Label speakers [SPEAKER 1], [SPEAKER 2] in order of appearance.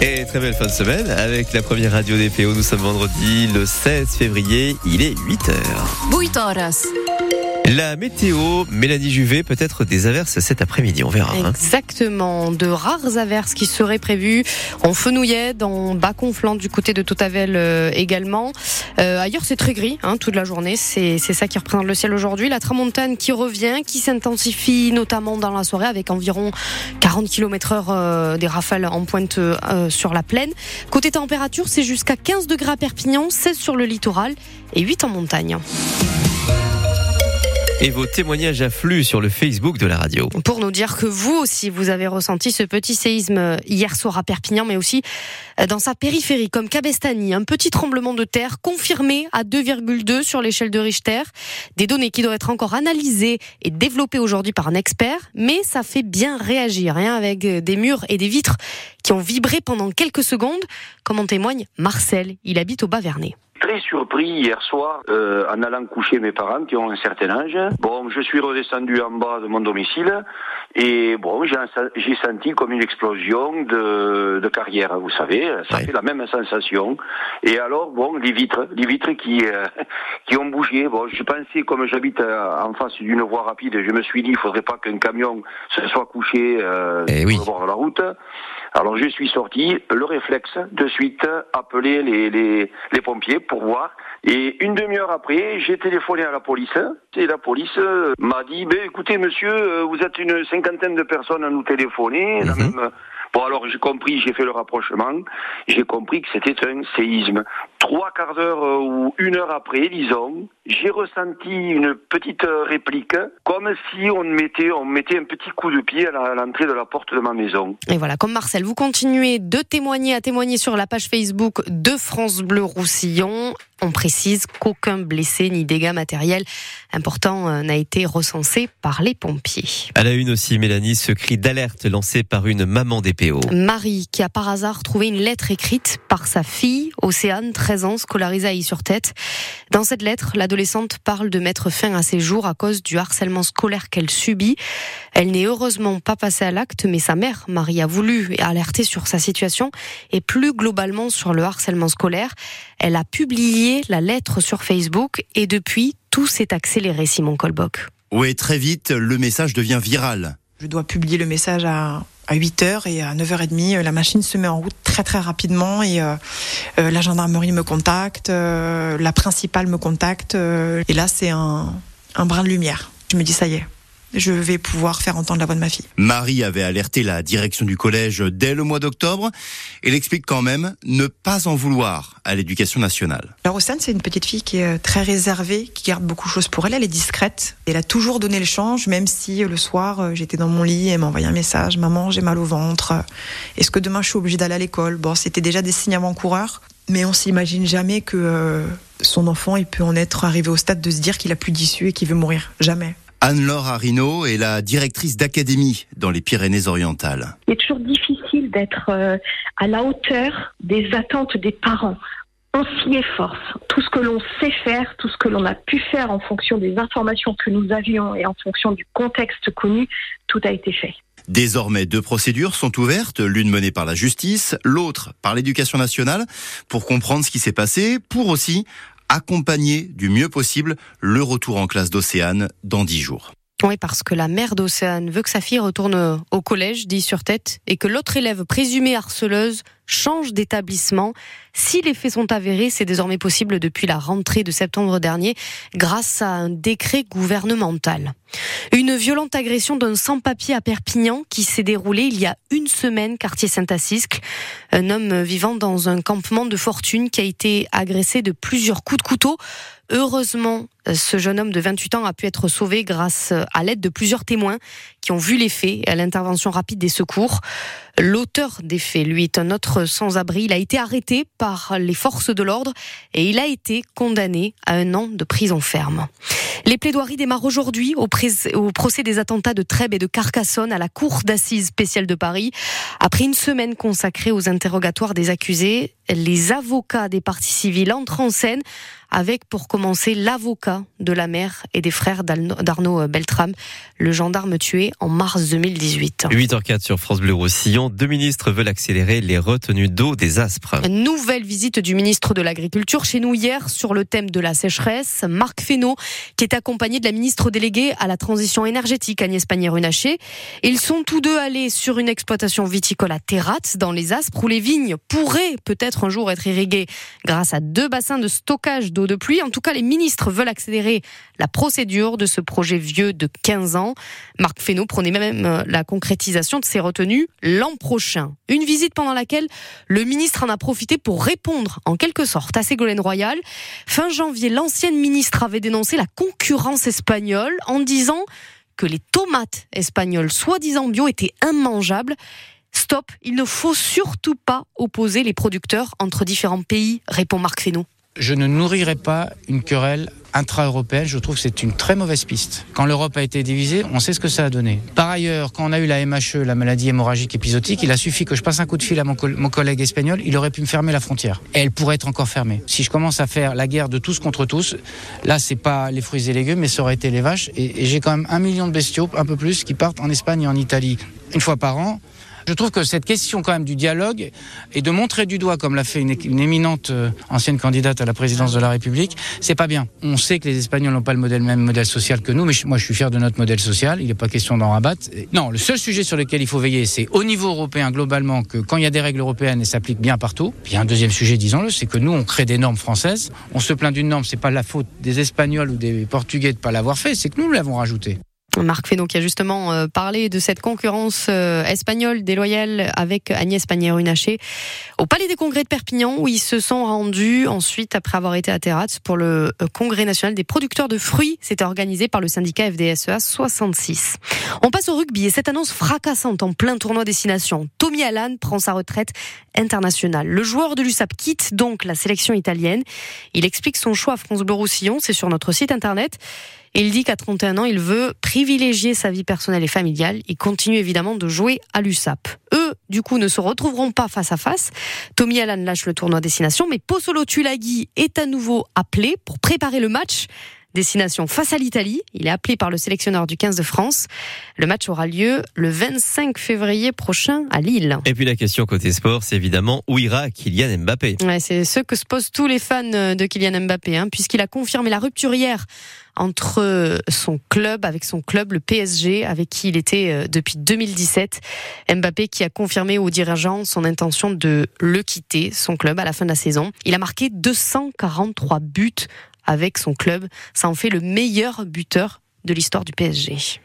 [SPEAKER 1] Et très belle fin de semaine avec la première radio des PO. Nous sommes vendredi le 16 février, il est 8h.
[SPEAKER 2] 8 horas.
[SPEAKER 1] La météo, Mélanie Juvet, peut-être des averses cet après-midi, on verra. hein.
[SPEAKER 2] Exactement, de rares averses qui seraient prévues en Fenouillet, dans Bas-Conflans, du côté de Totavel euh, également. Euh, ailleurs, c'est très gris hein, toute la journée. C'est ça qui représente le ciel aujourd'hui. La tramontane qui revient, qui s'intensifie notamment dans la soirée avec environ 40 km heure euh, des rafales en pointe euh, sur la plaine. Côté température, c'est jusqu'à 15 degrés à Perpignan, 16 sur le littoral et 8 en montagne.
[SPEAKER 1] Et vos témoignages affluent sur le Facebook de la radio.
[SPEAKER 2] pour nous dire que vous aussi, vous avez ressenti ce petit séisme hier soir à Perpignan, mais aussi dans sa périphérie, comme Cabestany. Un petit tremblement de terre confirmé à 2,2 sur l'échelle de Richter. Des données qui doivent être encore analysées et développées aujourd'hui par un expert, mais ça fait bien réagir, hein, avec des murs et des vitres qui ont vibré pendant quelques secondes, comme en témoigne Marcel. Il habite au Bas-Vernay.
[SPEAKER 3] Très surpris hier soir euh, en allant coucher mes parents qui ont un certain âge. Bon, je suis redescendu en bas de mon domicile et bon, j'ai j'ai senti comme une explosion de, de carrière, vous savez, ça
[SPEAKER 1] Ouais.
[SPEAKER 3] fait la même sensation. Et alors, bon, les vitres, les vitres qui euh, qui ont bougé. Bon, je pensais comme j'habite euh, en face d'une voie rapide, je me suis dit, il faudrait pas qu'un camion se soit couché euh,
[SPEAKER 1] Eh oui.
[SPEAKER 3] sur le bord de la route. Alors je suis sorti, le réflexe, de suite, appeler les, les, les pompiers pour voir. Et une demi-heure après, j'ai téléphoné à la police. Et la police euh, m'a dit, ben, écoutez monsieur, euh, vous êtes une cinquantaine de personnes à nous téléphoner.
[SPEAKER 1] Mhm.
[SPEAKER 3] même- Bon alors j'ai compris, j'ai fait le rapprochement, j'ai compris que c'était un séisme. Trois quarts d'heure euh, ou une heure après, disons, j'ai ressenti une petite euh, réplique, comme si on mettait, on mettait un petit coup de pied à l'entrée de la porte de ma maison.
[SPEAKER 2] Et voilà, comme Marcel, vous continuez de témoigner, à témoigner sur la page Facebook de France Bleu Roussillon. On précise qu'aucun blessé ni dégâts matériels importants euh, n'a été recensé par les pompiers.
[SPEAKER 1] À la une aussi, Mélanie, ce cri d'alerte lancé par une maman des PO.
[SPEAKER 2] Marie, qui a par hasard trouvé une lettre écrite par sa fille, Océane, 13 ans, scolarisée à sur-tête. Dans cette lettre, l'adolescente parle de mettre fin à ses jours à cause du harcèlement scolaire qu'elle subit. Elle n'est heureusement pas passée à l'acte, mais sa mère, Marie, a voulu alerter sur sa situation et plus globalement sur le harcèlement scolaire. Elle a publié la lettre sur Facebook et depuis, tout s'est accéléré, Simon Colbock.
[SPEAKER 4] Oui, très vite, le message devient viral.
[SPEAKER 5] Je dois publier le message à, à 8h et à 9h30, euh, la machine se met en route très très rapidement et euh, euh, la gendarmerie me contacte, euh, la principale me contacte euh, et là c'est un, un brin de lumière. Je me dis ça y est, je vais pouvoir faire entendre la voix de ma fille.
[SPEAKER 4] Marie avait alerté la direction du collège dès le mois d'octobre. Elle explique quand même ne pas en vouloir à l'éducation nationale.
[SPEAKER 5] Alors Océane, c'est une petite fille qui est très réservée, qui garde beaucoup de choses pour elle. Elle est discrète. Elle a toujours donné le change, même si euh, le soir, euh, j'étais dans mon lit, elle m'a envoyé un message. Maman, j'ai mal au ventre. Est-ce que demain, je suis obligée d'aller à l'école? Bon, c'était déjà des signes avant-coureurs. Mais on s'imagine jamais que euh, son enfant, il peut en être arrivé au stade de se dire qu'il a plus d'issue et qu'il veut mourir. Jamais.
[SPEAKER 4] Anne-Laure Arino est la directrice d'académie dans les Pyrénées-Orientales.
[SPEAKER 6] Il est toujours difficile d'être euh, à la hauteur des attentes des parents. On s'y efforce. Tout ce que l'on sait faire, tout ce que l'on a pu faire en fonction des informations que nous avions et en fonction du contexte connu, tout a été fait.
[SPEAKER 4] Désormais, deux procédures sont ouvertes, l'une menée par la justice, l'autre par l'éducation nationale, pour comprendre ce qui s'est passé, pour aussi accompagner du mieux possible le retour en classe d'Océane dans dix jours.
[SPEAKER 2] Oui, parce que la mère d'Océane veut que sa fille retourne au collège, dit sur tête, et que l'autre élève présumée harceleuse change d'établissement. Si les faits sont avérés, c'est désormais possible depuis la rentrée de septembre dernier, grâce à un décret gouvernemental. Une violente agression d'un sans-papier à Perpignan qui s'est déroulée il y a une semaine, quartier Saint-Assisque. Un homme vivant dans un campement de fortune qui a été agressé de plusieurs coups de couteau. Heureusement, ce jeune homme de 28 ans a pu être sauvé grâce à l'aide de plusieurs témoins qui ont vu les faits et à l'intervention rapide des secours. L'auteur des faits, lui, est un autre sans-abri. Il a été arrêté par les forces de l'ordre et il a été condamné à un an de prison ferme. Les plaidoiries démarrent aujourd'hui au, procès des attentats de Trèbes et de Carcassonne à la Cour d'assises spéciale de Paris. Après une semaine consacrée aux interrogatoires des accusés, les avocats des parties civiles entrent en scène avec pour commencer l'avocat de la mère et des frères d'Arnaud Beltrame, le gendarme tué en mars 2018.
[SPEAKER 1] 8h04 sur France Bleu Roussillon. Deux ministres veulent accélérer les retenues d'eau des Aspres.
[SPEAKER 2] Nouvelle visite du ministre de l'Agriculture chez nous hier sur le thème de la sécheresse. Marc Fesneau, qui est accompagné de la ministre déléguée à la transition énergétique, Agnès Pannier-Runacher. Ils sont tous deux allés sur une exploitation viticole à Terrat, dans les Aspres, où les vignes pourraient peut-être un jour être irriguées grâce à deux bassins de stockage d'eau de pluie. En tout cas, les ministres veulent accélérer la procédure de ce projet vieux de 15 ans. Marc Fesneau prenait même la concrétisation de ces retenues l'an Une visite pendant laquelle le ministre en a profité pour répondre en quelque sorte à Ségolène Royal. Fin janvier, l'ancienne ministre avait dénoncé la concurrence espagnole en disant que les tomates espagnoles soi-disant bio étaient immangeables. Stop, il ne faut surtout pas opposer les producteurs entre différents pays, répond Marc Fesneau.
[SPEAKER 7] Je ne nourrirai pas une querelle intra-européenne. Je trouve que c'est une très mauvaise piste. Quand l'Europe a été divisée, on sait ce que ça a donné. Par ailleurs, quand on a eu la MHE, la maladie hémorragique épisodique, il a suffi que je passe un coup de fil à mon, collègue espagnol, il aurait pu me fermer la frontière. Et elle pourrait être encore fermée. Si je commence à faire la guerre de tous contre tous, là, c'est pas les fruits et légumes, mais ça aurait été les vaches. et j'ai quand même un million de bestiaux, un peu plus, qui partent en Espagne et en Italie une fois par an. Je trouve que cette question quand même du dialogue et de montrer du doigt, comme l'a fait une, éminente euh, ancienne candidate à la présidence de la République, c'est pas bien. On sait que les Espagnols n'ont pas le même modèle social que nous, mais moi je suis fier de notre modèle social. Il n'est pas question d'en rabattre. Non, le seul sujet sur lequel il faut veiller, c'est au niveau européen globalement que quand il y a des règles européennes, elles s'appliquent bien partout. Puis un deuxième sujet, disons-le, c'est que nous on crée des normes françaises. On se plaint d'une norme, c'est pas la faute des Espagnols ou des Portugais de pas l'avoir fait, c'est que nous l'avons rajouté.
[SPEAKER 2] Marc Fesneau qui a justement euh, parlé de cette concurrence euh, espagnole déloyale avec Agnès Pannier-Runacher au Palais des Congrès de Perpignan où ils se sont rendus ensuite après avoir été à Terrat pour le euh, Congrès national des producteurs de fruits. C'était organisé par le syndicat FDSEA 66. On passe au rugby et cette annonce fracassante en plein tournoi destination. Tommy Allan prend sa retraite internationale. Le joueur de l'USAP quitte donc la sélection italienne. Il explique son choix à France Bleu c'est sur notre site internet. Il dit qu'à 31 ans, il veut privilégier sa vie personnelle et familiale. Il continue évidemment de jouer à l'USAP. Eux, du coup, ne se retrouveront pas face à face. Tommy Allan lâche le tournoi destination, mais Pozzolo Tulagi est à nouveau appelé pour préparer le match destination face à l'Italie. Il est appelé par le sélectionneur du 15 de France. Le match aura lieu le 25 février prochain à Lille.
[SPEAKER 1] Et puis la question côté sport, c'est évidemment où ira Kylian Mbappé
[SPEAKER 2] ouais, C'est ce que se posent tous les fans de Kylian Mbappé, hein, puisqu'il a confirmé la rupture hier entre son club, avec son club, le PSG, avec qui il était euh, depuis 2017. Mbappé qui a confirmé aux dirigeants son intention de le quitter, son club, à la fin de la saison. Il a marqué 243 buts avec son club. Ça en fait le meilleur buteur de l'histoire du PSG.